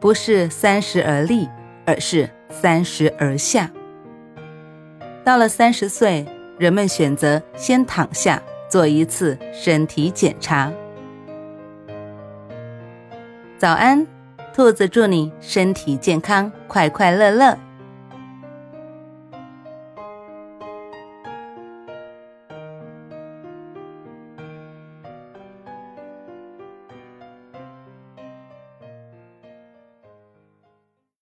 不是三十而立，而是三十而下。到了三十岁，人们选择先躺下做一次身体检查。早安，兔子，祝你身体健康，快快乐乐。